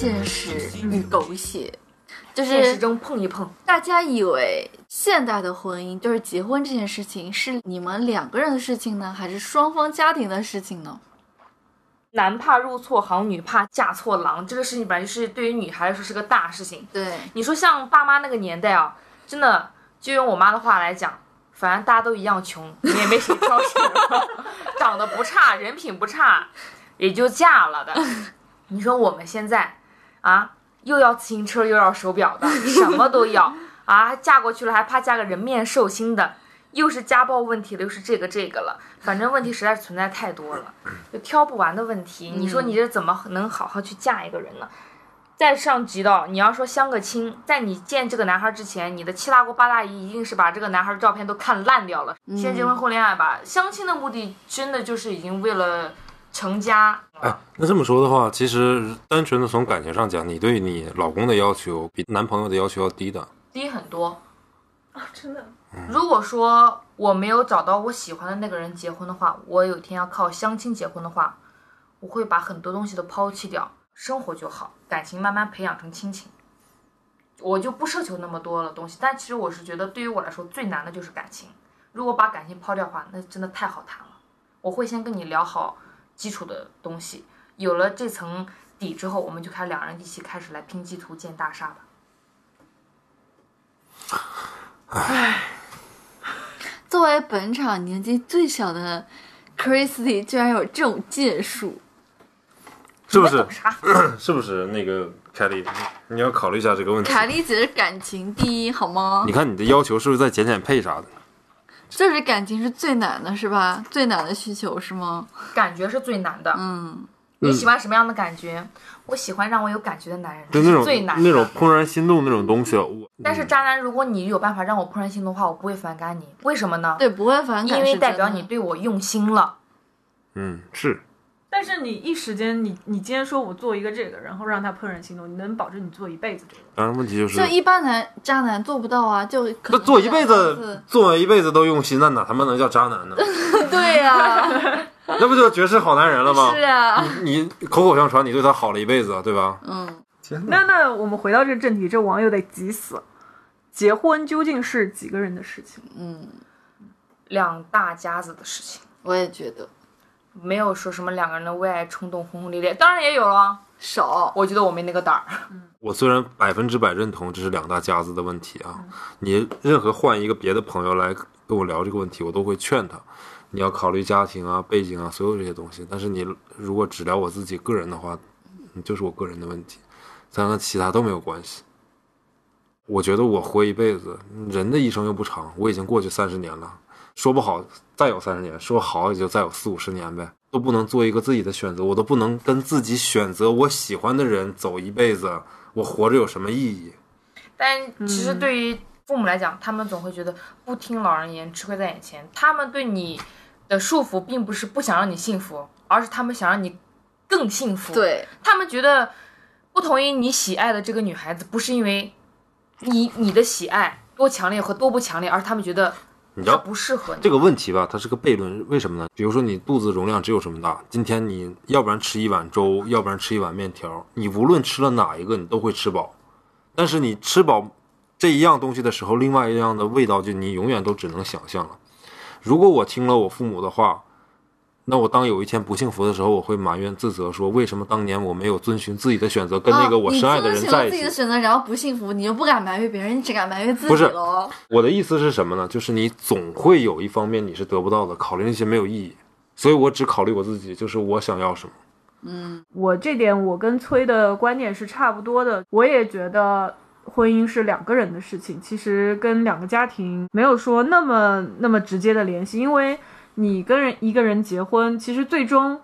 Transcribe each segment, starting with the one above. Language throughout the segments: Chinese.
现实与狗血，就是现实中碰一碰，大家以为现代的婚姻就是结婚这件事情是你们两个人的事情呢，还是双方家庭的事情呢？男怕入错行，女怕嫁错郎，这个事情本来就是对于女孩来说是个大事情。对，你说像爸妈那个年代啊，真的就用我妈的话来讲，反正大家都一样穷，你也没谁挑食，长得不差，人品不差，也就嫁了的。你说我们现在啊，又要自行车又要手表的，什么都要啊，嫁过去了还怕嫁个人面兽心的。又是家暴问题了，又是这个这个了，反正问题实在是存在太多了，就挑不完的问题。你说你这怎么能好好去嫁一个人呢？再上级到你要说相个亲，在你见这个男孩之前，你的七大姑八大姨一定是把这个男孩的照片都看烂掉了。先结婚后恋爱吧，相亲的目的真的就是已经为了成家。哎，那这么说的话，其实单纯的从感情上讲，你对你老公的要求比男朋友的要求要低的。低很多。啊，真的，如果说我没有找到我喜欢的那个人结婚的话，我有一天要靠相亲结婚的话，我会把很多东西都抛弃掉，生活就好，感情慢慢培养成亲情，我就不奢求那么多的东西。但其实我是觉得，对于我来说最难的就是感情。如果把感情抛掉的话，那真的太好谈了。我会先跟你聊好基础的东西，有了这层底之后，我们就开始两人一起开始来拼基图建大厦吧。作为本场年纪最小的 Christy，居然有这种建树，是不是？是不是那个凯莉？你你要考虑一下这个问题。凯莉姐是感情第一，好吗你？看你的要求是不是在减减配啥的？就是感情是最难的，是吧？最难的需求是吗？感觉是最难的。嗯，你喜欢什么样的感觉？我喜欢让我有感觉的男人，这就那种是最难。那种怦然心动那种东西，我但是渣男，如果你有办法让我怦然心动的话，我不会反感你。为什么呢？对，不会反感，因为代表你对我用心了。嗯是但是你一时间，你你今天说我做一个这个，然后让他怦然心动，你能保证你做一辈子这个？当然问题就是就一般男渣男做不到啊，就可能那做一辈子次，做一辈子都用心，那哪他妈能叫渣男呢？对呀、那不就绝世好男人了吗？是啊，你你口口相传，你对他好了一辈子，对吧？嗯，天那那我们回到这个正题，这网友得急死。结婚究竟是几个人的事情？嗯两大家子的事情，我也觉得没有说什么两个人的为爱冲动轰轰烈烈，当然也有了。少，我觉得我没那个胆儿。我虽然百分之百认同这是两大家子的问题啊，你任何换一个别的朋友来跟我聊这个问题，我都会劝他，你要考虑家庭啊、背景啊，所有这些东西。但是你如果只聊我自己个人的话，嗯就是我个人的问题，咱跟其他都没有关系。我觉得我活一辈子，人的一生又不长，我已经过去三十年了，说不好再有三十年，说好也就再有四五十年呗，都不能做一个自己的选择，我都不能跟自己选择我喜欢的人走一辈子，我活着有什么意义？但其实对于父母来讲，他们总会觉得不听老人言，吃亏在眼前。他们对你的束缚，并不是不想让你幸福，而是他们想让你更幸福。，对，他们觉得不同意你喜爱的这个女孩子，不是因为你你的喜爱多强烈和多不强烈，而是他们觉得她你知道不适合你。这个问题吧，它是个悖论，为什么呢？比如说你肚子容量只有这么大，今天你要不然吃一碗粥，要不然吃一碗面条，你无论吃了哪一个，你都会吃饱。但是你吃饱这一样东西的时候，另外一样的味道就你永远都只能想象了。如果我听了我父母的话，那我当有一天不幸福的时候，我会埋怨自责，说为什么当年我没有遵循自己的选择，跟那个我深爱的人在一起遵循自己的。选择，然后不幸福，你就不敢埋怨别人，你只敢埋怨自己不是己喽。我的意思是什么呢？就是你总会有一方面你是得不到的，考虑那些没有意义。所以我只考虑我自己，就是我想要什么。嗯我这点我跟崔的观点是差不多的，我也觉得婚姻是两个人的事情，其实跟两个家庭没有说那么那么直接的联系，因为你跟人一个人结婚，其实最终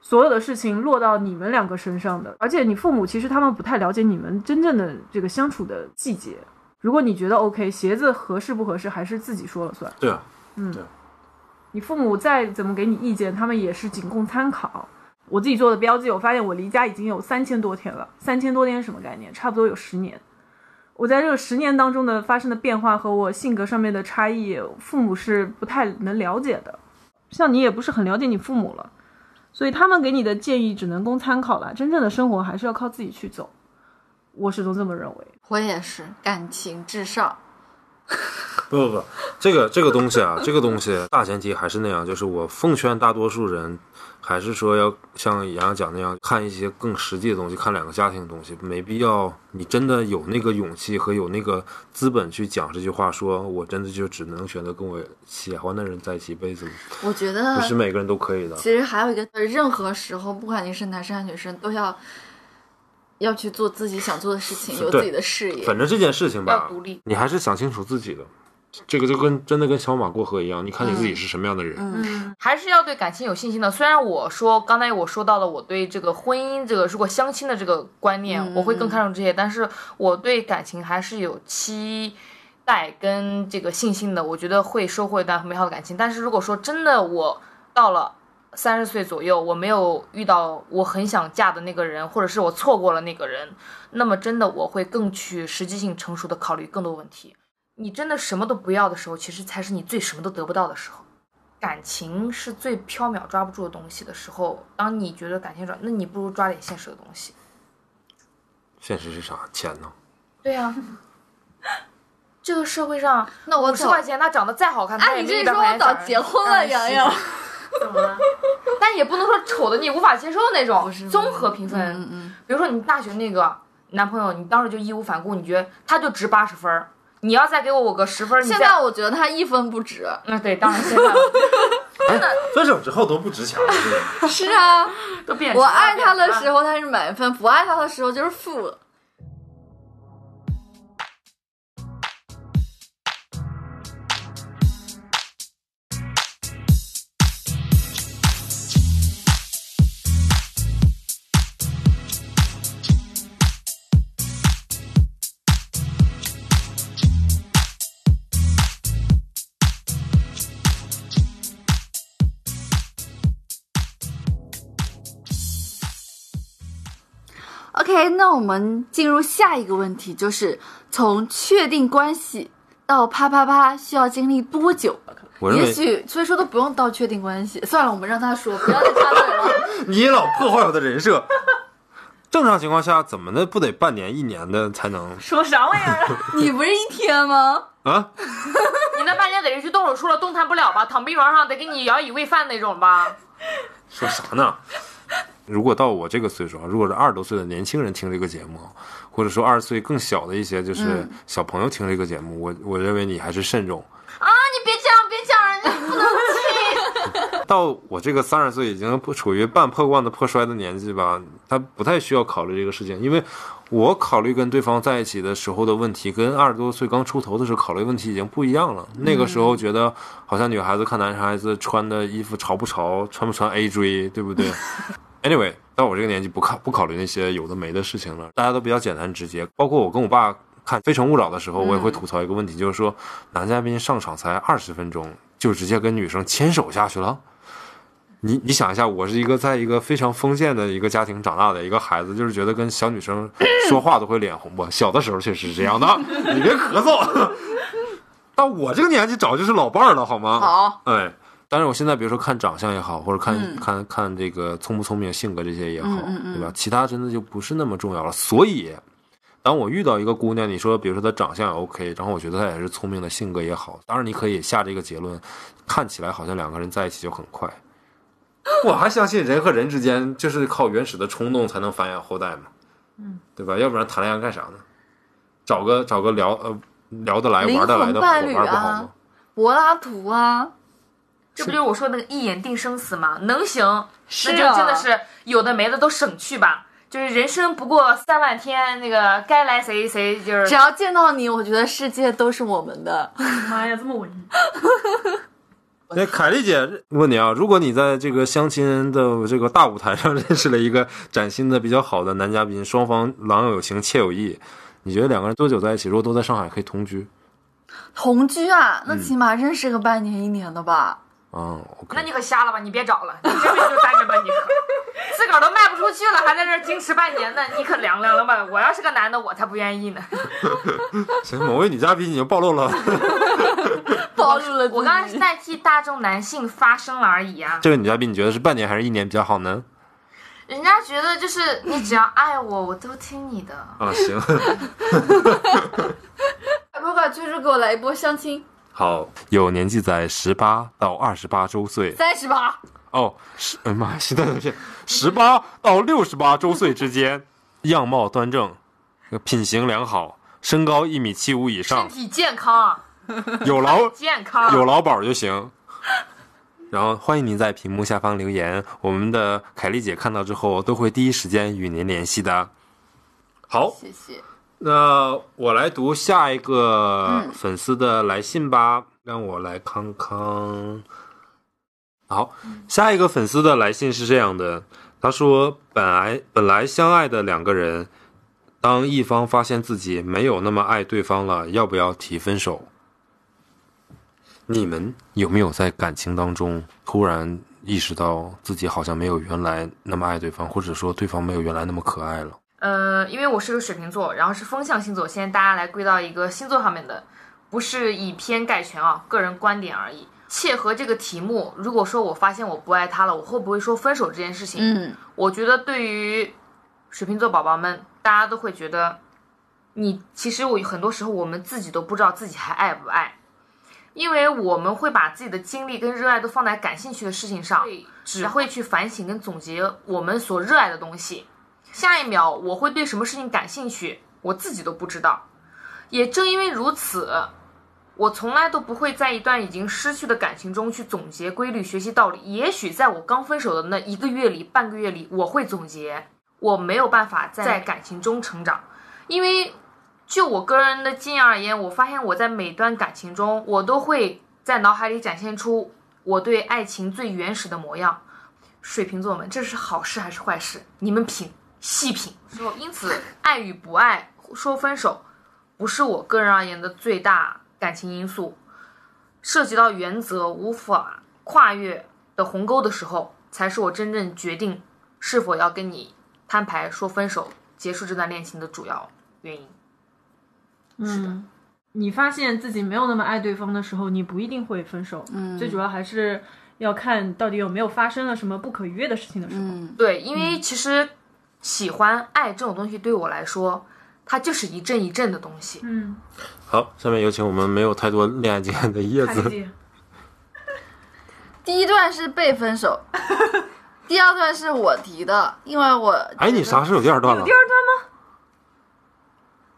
所有的事情落到你们两个身上的，而且你父母其实他们不太了解你们真正的这个相处的季节。如果你觉得 OK，鞋子合适不合适还是自己说了算。对啊，嗯你父母再怎么给你意见，他们也是仅供参考。我自己做的标记，我发现我离家已经有三千多天了。三千多天是什么概念？差不多有十年。我在这个十年当中的发生的变化和我性格上面的差异，父母是不太能了解的。像你也不是很了解你父母了，所以他们给你的建议只能供参考了，真正的生活还是要靠自己去走。我始终这么认为。我也是，感情至上。不不不，这个这个东西啊，这个东西大前提还是那样，就是我奉劝大多数人，还是说要像杨洋讲那样，看一些更实际的东西，看两个家庭的东西，没必要你真的有那个勇气和有那个资本去讲这句话，说我真的就只能选择跟我喜欢的人在一起一辈子吗？我觉得不是每个人都可以的。其实还有一个，任何时候，不管你是男生还是女生，都要要去做自己想做的事情，有自己的事业。反正这件事情吧要独立，你还是想清楚自己的。这个就跟真的跟小马过河一样，你看你自己是什么样的人。嗯，还是要对感情有信心的。虽然我说刚才我说到了我对这个婚姻这个如果相亲的这个观念，嗯我会更看重这些，但是我对感情还是有期待跟这个信心的。我觉得会收获一段美好的感情。但是如果说真的我到了三十岁左右，我没有遇到我很想嫁的那个人，或者是我错过了那个人，那么真的我会更去实际性成熟的考虑更多问题。你真的什么都不要的时候，其实才是你最什么都得不到的时候。感情是最缥缈抓不住的东西的时候，当你觉得感情抓，那你不如抓点现实的东西。现实是啥？钱呢？对呀、这个社会上那我早五十块钱，他长得再好看，他哎，你这一说我早结婚了，哎洋洋。怎么了？但也不能说丑的你无法接受那种，综合评分。嗯嗯，比如说你大学那个男朋友，你当时就义无反顾，你觉得他就值八十分儿，你要再给我个十分现在我觉得他一分不值。那对，当然现在 真的，分手之后都不值钱了，是？啊，都变。我爱他的时候，候他是满分，不爱他的时候就是负。OK，那我们进入下一个问题，就是从确定关系到啪啪啪需要经历多久？我也许所以说都不用到确定关系。算了，我们让他说，不要再插嘴了。你老破坏我的人设。正常情况下，怎么的不得半年、一年的才能说啥玩意儿？你不是一天吗？啊？你那半年得是去动手术了，动弹不了吧？躺病床上得给你摇椅喂饭那种吧？说啥呢？如果到我这个岁数啊，如果是二十多岁的年轻人听这个节目，或者说二十岁更小的一些就是小朋友听这个节目，我我认为你还是慎重。啊，你别这样，别讲人家不能听。到我这个三十岁已经不处于半破罐子破摔的年纪吧，他不太需要考虑这个事情，因为我考虑跟对方在一起的时候的问题，跟二十多岁刚出头的时候考虑问题已经不一样了。那个时候觉得好像女孩子看男孩子穿的衣服潮不潮，穿不穿 A 锥，对不对 ？Anyway，到我这个年纪不考不考虑那些有的没的事情了，大家都比较简单直接。包括我跟我爸看《非诚勿扰》的时候，我也会吐槽一个问题，就是说男嘉宾上场才二十分钟，就直接跟女生牵手下去了。你你想一下，我是一个在一个非常封建的一个家庭长大的一个孩子，就是觉得跟小女生 说话都会脸红。我小的时候确实是这样的，你别咳嗽。到我这个年纪，找就是老伴儿了，好吗？好，哎，但是我现在比如说看长相也好，或者看、嗯看看这个聪不聪明、性格这些也好，嗯嗯嗯对吧？其他真的就不是那么重要了。所以，当我遇到一个姑娘，你说比如说她长相也 OK，然后我觉得她也是聪明的，性格也好，当然你可以下这个结论，看起来好像两个人在一起就很快。我还相信人和人之间就是靠原始的冲动才能繁衍后代嘛，嗯，对吧？要不然谈恋爱干啥呢？找个找个聊呃聊得来玩得来的伙伴不好啊吗？，柏拉图啊，这不就是我说那个一眼定生死吗？能行，是那就啊真的是有的没的都省去吧。就是人生不过三万天，那个该来谁谁就是只要见到你，我觉得世界都是我们的。妈呀，这么文艺！那凯丽姐问你啊，如果你在这个相亲的这个大舞台上 认识了一个崭新的、比较好的男嘉宾，双方郎有情，妾有意，你觉得两个人多久在一起？如果都在上海，可以同居？同居啊，嗯那起码认识个半年一年的吧。啊，OK，那你可瞎了吧？你别找了，你这辈子就单着吧，你可自个儿都卖不出去了，还在这儿矜持半年呢，你可凉凉了吧？我要是个男的，我才不愿意呢。行，某位女嘉宾已经暴露了，暴 暴露了。我刚刚是在替大众男性发声了而已啊。这位女嘉宾，你觉得是半年还是一年比较好呢？人家觉得就是你只要爱我，我都听你的。啊，行，快快，追逐给我来一波相亲，好，有年纪在十八到二十八周岁，三十八，哦，十，哎妈呀，现在是十八到六十八周岁之间，样貌端正，品行良好，身高一米七五以上身，体健康，有劳健康。有劳保就行。然后欢迎您在屏幕下方留言，我们的凯丽姐看到之后都会第一时间与您联系的。好，谢谢。那我来读下一个粉丝的来信吧，让我来康康。好，下一个粉丝的来信是这样的，他说：“本来本来相爱的两个人，当一方发现自己没有那么爱对方了，要不要提分手？你们有没有在感情当中突然意识到自己好像没有原来那么爱对方，或者说对方没有原来那么可爱了？呃，因为我是个水瓶座，然后是风象星座，现在大家来归到一个星座上面的，不是以偏概全啊，个人观点而已。切合这个题目，如果说我发现我不爱他了，我会不会说分手这件事情？嗯，我觉得对于水瓶座宝宝们，大家都会觉得，你其实我很多时候我们自己都不知道自己还爱不爱，因为我们会把自己的精力跟热爱都放在感兴趣的事情上，只会去反省跟总结我们所热爱的东西。下一秒我会对什么事情感兴趣，我自己都不知道。也正因为如此，我从来都不会在一段已经失去的感情中去总结规律、学习道理。也许在我刚分手的那一个月里、半个月里，我会总结，我没有办法在感情中成长，因为就我个人的经验而言，我发现我在每段感情中，我都会在脑海里展现出我对爱情最原始的模样。水瓶座们，这是好事还是坏事？你们品，细品。说，因此，爱与不爱，说分手，不是我个人而言的最大感情因素。涉及到原则无法跨越的鸿沟的时候，才是我真正决定是否要跟你摊牌说分手、结束这段恋情的主要原因。嗯，你发现自己没有那么爱对方的时候，你不一定会分手。嗯最主要还是要看到底有没有发生了什么不可逾越的事情的时候。嗯，对，因为其实喜欢爱这种东西对我来说，它就是一阵一阵的东西。嗯，好，下面有请我们没有太多恋爱经验的叶子。第一段是被分手，第二段是我提的，因为我哎，你啥时候有第二段了第？二段吗？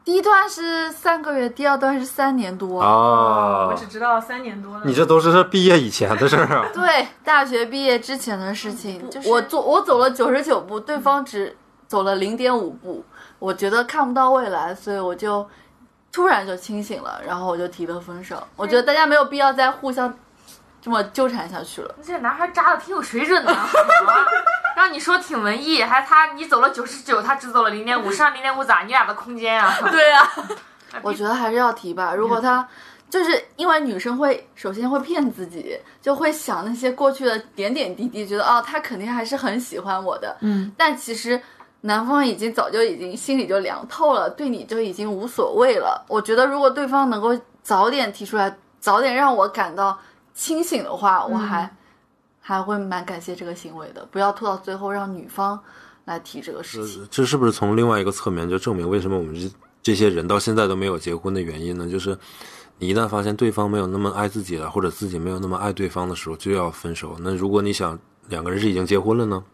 第一段是三个月，第二段是三年多。啊我只知道三年多了。你这都是毕业以前的事儿啊。对，大学毕业之前的事情，就是我走我走了九十九步，对方只走了零点五步，我觉得看不到未来，所以我就突然就清醒了，然后我就提了分手。我觉得大家没有必要再互相这么纠缠下去了。这男孩扎的挺有水准的，啊 让你说挺文艺，还他你走了九十九，他只走了零点五，剩下零点五咋？你俩的空间啊？对啊，我觉得还是要提吧。如果他就是因为女生会首先会骗自己，就会想那些过去的点点滴滴，觉得哦，他肯定还是很喜欢我的。嗯，但其实男方已经早就已经心里就凉透了，对你就已经无所谓了。我觉得如果对方能够早点提出来，早点让我感到清醒的话，我还、还会蛮感谢这个行为的。不要拖到最后让女方来提这个事情。这是不是从另外一个侧面就证明为什么我们这这些人到现在都没有结婚的原因呢？就是你一旦发现对方没有那么爱自己了，或者自己没有那么爱对方的时候，就要分手。那如果你想两个人是已经结婚了呢？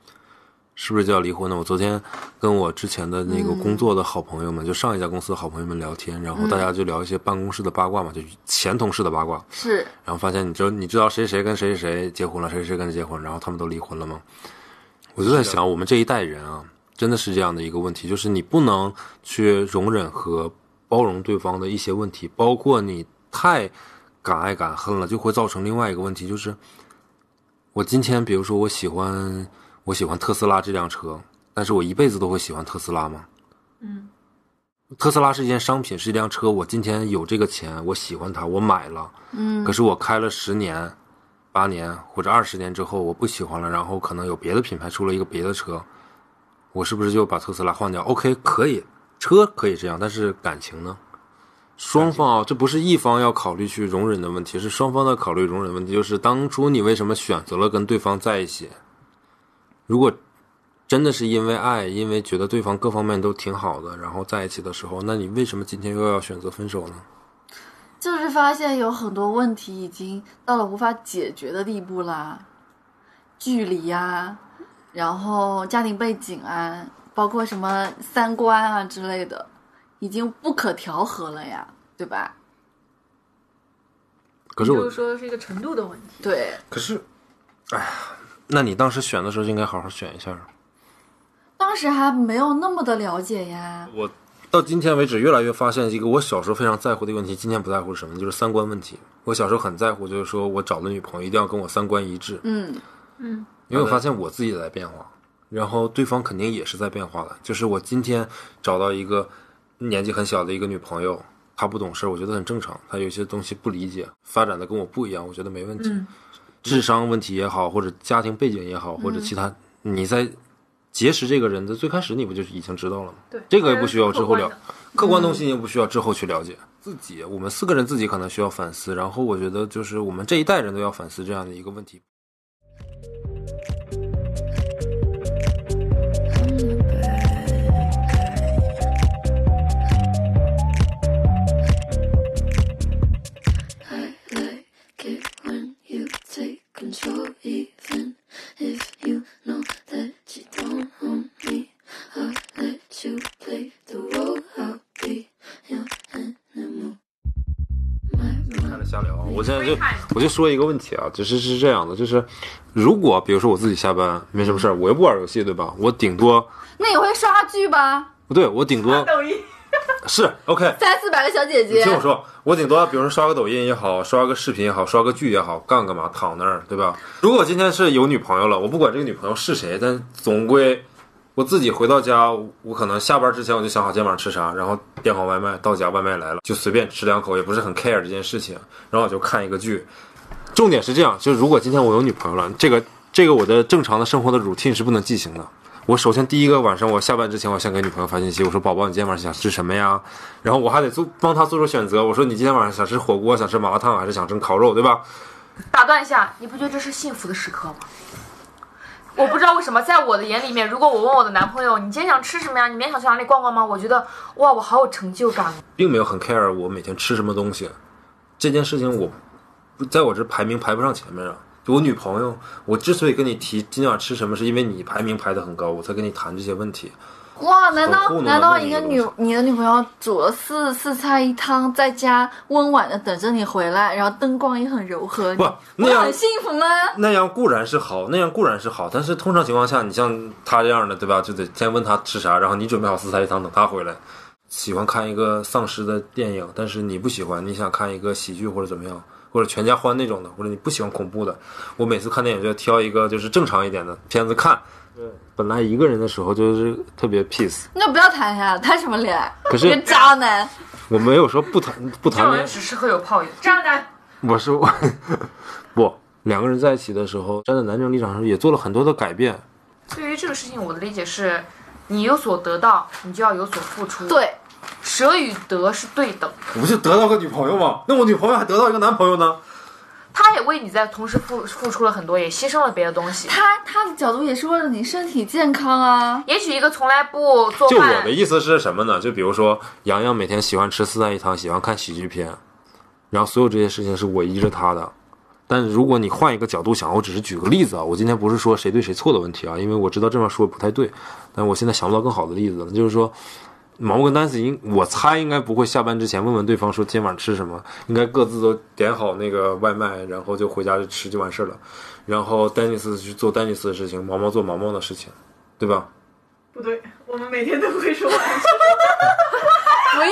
是不是就要离婚呢？我昨天跟我之前的那个工作的好朋友们，就上一家公司的好朋友们聊天，然后大家就聊一些办公室的八卦嘛，就前同事的八卦。是，然后发现你知道你知道谁谁跟谁谁结婚了，谁谁跟谁结婚，然后他们都离婚了吗？我就在想，我们这一代人啊，真的是这样的一个问题，就是你不能去容忍和包容对方的一些问题，包括你太敢爱敢恨了，就会造成另外一个问题，就是我今天比如说我喜欢我喜欢特斯拉这辆车，但是我一辈子都会喜欢特斯拉吗？嗯，特斯拉是一件商品，是一辆车，我今天有这个钱，我喜欢它，我买了。嗯可是我开了十年、八年或者二十年之后，我不喜欢了，然后可能有别的品牌出了一个别的车，我是不是就把特斯拉换掉？OK，可以，车可以这样，但是感情呢？双方啊，这不是一方要考虑去容忍的问题，是双方在考虑容忍问题。就是当初你为什么选择了跟对方在一起？如果真的是因为爱，因为觉得对方各方面都挺好的，然后在一起的时候，那你为什么今天又要选择分手呢？就是发现有很多问题已经到了无法解决的地步啦，距离啊，然后家庭背景啊，包括什么三观啊之类的，已经不可调和了呀，对吧？可是我就是说是一个程度的问题。对，可是，哎呀，那你当时选的时候就应该好好选一下。当时还没有那么的了解呀。我到今天为止，越来越发现一个我小时候非常在乎的问题，今天不在乎是什么？就是三观问题。我小时候很在乎，就是说我找的女朋友一定要跟我三观一致，嗯嗯，因为我发现我自己也在变化，然后对方肯定也是在变化的。就是我今天找到一个年纪很小的一个女朋友，她不懂事，我觉得很正常。她有些东西不理解，发展的跟我不一样，我觉得没问题。嗯智商问题也好，或者家庭背景也好，或者其他，你在结识这个人的最开始，你不就是已经知道了吗？对，这个也不需要之后了客观，客观东西也不需要之后去了解。自己，我们四个人自己可能需要反思，然后我觉得就是我们这一代人都要反思这样的一个问题。我就说一个问题啊，就是是这样的，就是如果比如说我自己下班没什么事儿，我又不玩游戏，对吧？我顶多那你会刷剧吧？不对，我顶多抖音 是 OK。三四百个小姐你姐听，我说，我顶多比如说刷个抖音也好，刷个视频也好，刷个剧也好，干干嘛躺那儿，对吧？如果今天是有女朋友了，我不管这个女朋友是谁，但总归我自己回到家，我可能下班之前我就想好今天晚上吃啥，然后点好外卖，到家外卖来了就随便吃两口，也不是很 care 这件事情，然后我就看一个剧。重点是这样，就是如果今天我有女朋友了，这个这个我的正常的生活的 routine 是不能进行的。我首先第一个晚上我下班之前，我先给女朋友发信息，我说宝宝，你今天晚上想吃什么呀？然后我还得做帮她做出选择。我说你今天晚上想吃火锅，想吃麻辣烫，还是想吃烤肉，对吧？打断一下，你不觉得这是幸福的时刻吗？我不知道为什么，在我的眼里面，如果我问我的男朋友，你今天想吃什么呀？你明天想去哪里逛逛吗？我觉得，哇，我好有成就感。并没有很 care 我每天吃什么东西，这件事情我在我这排名排不上前面啊。就我女朋友，我之所以跟你提今天晚上吃什么，是因为你排名排得很高，我才跟你谈这些问题。哇，难道难道一个女你的女朋友煮了四四菜一汤，在家温婉的等着你回来，然后灯光也很柔和，不你那样很幸福吗？那样固然是好，那样固然是好，但是通常情况下，你像他这样的，对吧？就得先问他吃啥，然后你准备好四菜一汤等他回来。喜欢看一个丧尸的电影，但是你不喜欢，你想看一个喜剧或者怎么样，或者全家欢那种的，或者你不喜欢恐怖的。我每次看电影就要挑一个就是正常一点的片子看。对，本来一个人的时候就是特别 peace，那不要谈呀，谈什么恋爱？可是渣男，我没有说不谈不谈恋爱，只适合有炮友。渣男，我是我 不两个人在一起的时候，站在男生立场上也做了很多的改变。对于这个事情，我的理解是，你有所得到，你就要有所付出。，对，舍与得是对等。我不就得到个女朋友吗？那我女朋友还得到一个男朋友呢？他也为你在同时付付出了很多，也牺牲了别的东西。他他的角度也是为了你身体健康啊。也许一个从来不做就我的，意思是什么呢？就比如说，洋洋每天喜欢吃四菜一汤，喜欢看喜剧片，然后所有这些事情是我依着他的。但如果你换一个角度想，我只是举个例子啊，我今天不是说谁对谁错的问题啊，因为我知道这么说不太对，但我现在想不到更好的例子了。就是说，毛毛跟丹斯应，我猜应该不会下班之前问问对方说今天晚上吃什么，应该各自都点好那个外卖，然后就回家就吃就完事儿了。然后丹尼斯去做丹尼斯的事情，毛毛做毛毛的事情，对吧？不对，我们每天都会说晚上。不要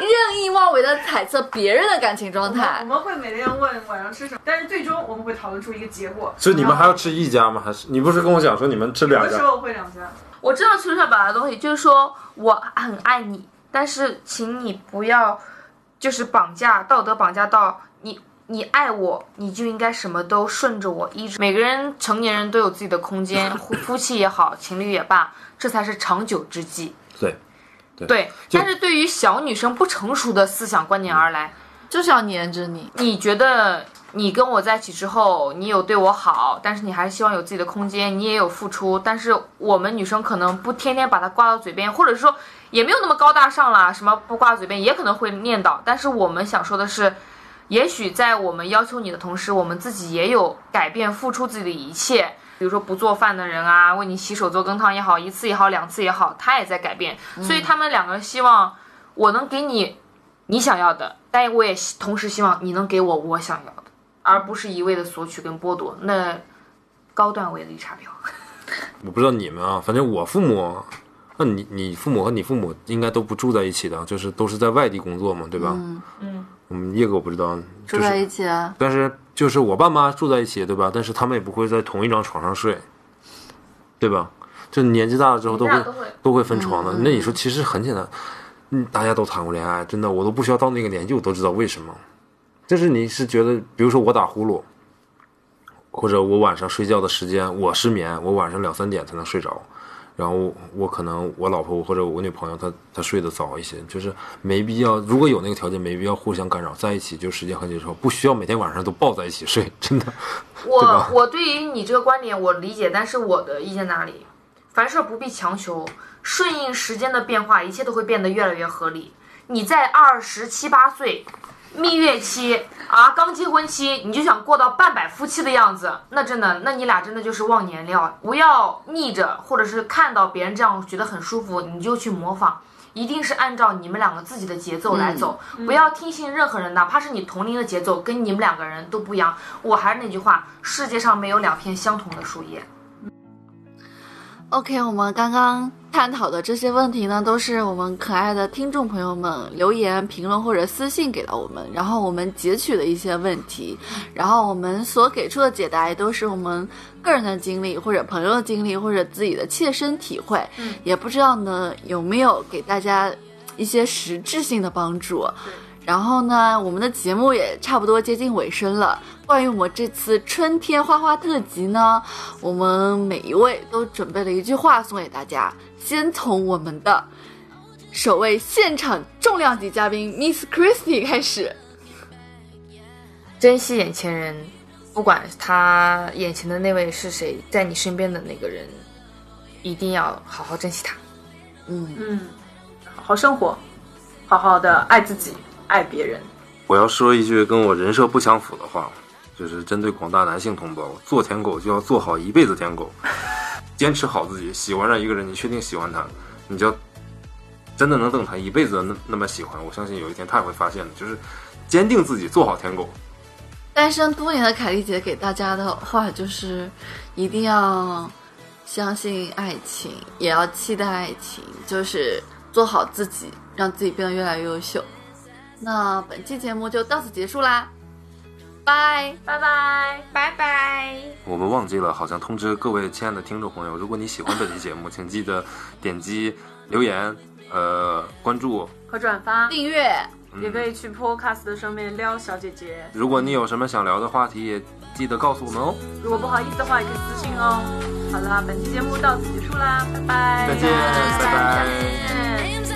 任意妄为的猜测别人的感情状态我态。们会每天问晚上吃什么，但是最终我们会讨论出一个结果。所以你们还要吃一家吗？还是你不是跟我讲说你们吃两家？有的时候会两家。我知道球上表达的东西，就是说我很爱你，但是请你不要就是绑架道德绑架到你。你爱我，你就应该什么都顺着我，一直。每个人成年人都有自己的空间，夫夫妻也好，情侣也罢，这才是长久之计。对，对，就但是对于小女生不成熟的思想观念而来，就是要黏着你。你觉得你跟我在一起之后，你有对我好，但是你还是希望有自己的空间，你也有付出，但是我们女生可能不天天把它挂到嘴边，或者说也没有那么高大上啦，什么不挂嘴边也可能会念叨，但是我们想说的是。也许在我们要求你的同时，我们自己也有改变、付出自己的一切。比如说不做饭的人啊，为你洗手做羹汤也好，一次也好，两次也好，他也在改变。所以他们两个希望我能给你你想要的，但我也同时希望你能给我我想要的，而不是一味的索取跟剥夺。那高段位的绿茶婊，我不知道你们啊，反正我父母，那你你父母和你父母应该都不住在一起的，就是都是在外地工作嘛，对吧？嗯，嗯，我们叶哥我不知道，住在一起啊，但是就是我爸妈住在一起，对吧？但是他们也不会在同一张床上睡，对吧？就年纪大了之后都会都会都会分床的。嗯那你说其实很简单，嗯，大家都谈过恋爱，真的我都不需要到那个年纪，我都知道为什么。就是你是觉得，比如说我打呼噜，或者我晚上睡觉的时间我失眠，我晚上两三点才能睡着，然后我可能我老婆或者我女朋友她她睡得早一些，就是没必要，如果有那个条件，没必要互相干扰，在一起就时间很久之后，不需要每天晚上都抱在一起睡，真的。我 吧我对于你这个观点我理解，但是我的意见哪里？凡事不必强求，顺应时间的变化，一切都会变得越来越合理。你在二十七八岁，蜜月期啊，刚结婚期，你就想过到半百夫妻的样子，那真的，那你俩真的就是忘年料。不要逆着，或者是看到别人这样觉得很舒服，你就去模仿。一定是按照你们两个自己的节奏来走，不要听信任何人，哪怕是你同龄的节奏跟你们两个人都不一样。我还是那句话，世界上没有两片相同的树叶。OK，我们刚刚探讨的这些问题呢，都是我们可爱的听众朋友们留言、评论或者私信给到我们，然后我们截取的一些问题，然后我们所给出的解答也都是我们个人的经历或者朋友的经历或者自己的切身体会，嗯。也不知道呢有没有给大家一些实质性的帮助。然后呢，我们的节目也差不多接近尾声了。关于我们这次春天花花特辑呢，我们每一位都准备了一句话送给大家。先从我们的首位现场重量级嘉宾 Miss Christie 开始。珍惜眼前人，不管他眼前的那位是谁，在你身边的那个人，一定要好好珍惜他。嗯，嗯，好好生活，好好的爱自己，爱别人。我要说一句跟我人设不相符的话，就是针对广大男性同胞，做舔狗就要做好一辈子舔狗，坚持好自己。喜欢上一个人，你确定喜欢他，你就要真的能等他一辈子那那么喜欢。我相信有一天他也会发现的，就是坚定自己，做好舔狗。单身多年的凯丽姐给大家的话就是，一定要相信爱情，也要期待爱情，就是做好自己，让自己变得越来越优秀。那本期节目就到此结束啦，拜。拜拜，拜拜。我们忘记了，好像通知各位亲爱的听众朋友，如果你喜欢本期节目，请记得点击留言、呃关注。和转发，订阅，也可以去 Podcast 的上面撩小姐姐。如果你有什么想聊的话题，也记得告诉我们哦。如果不好意思的话，也可以私信哦。好啦，本期节目到此结束啦，拜拜，再见，拜拜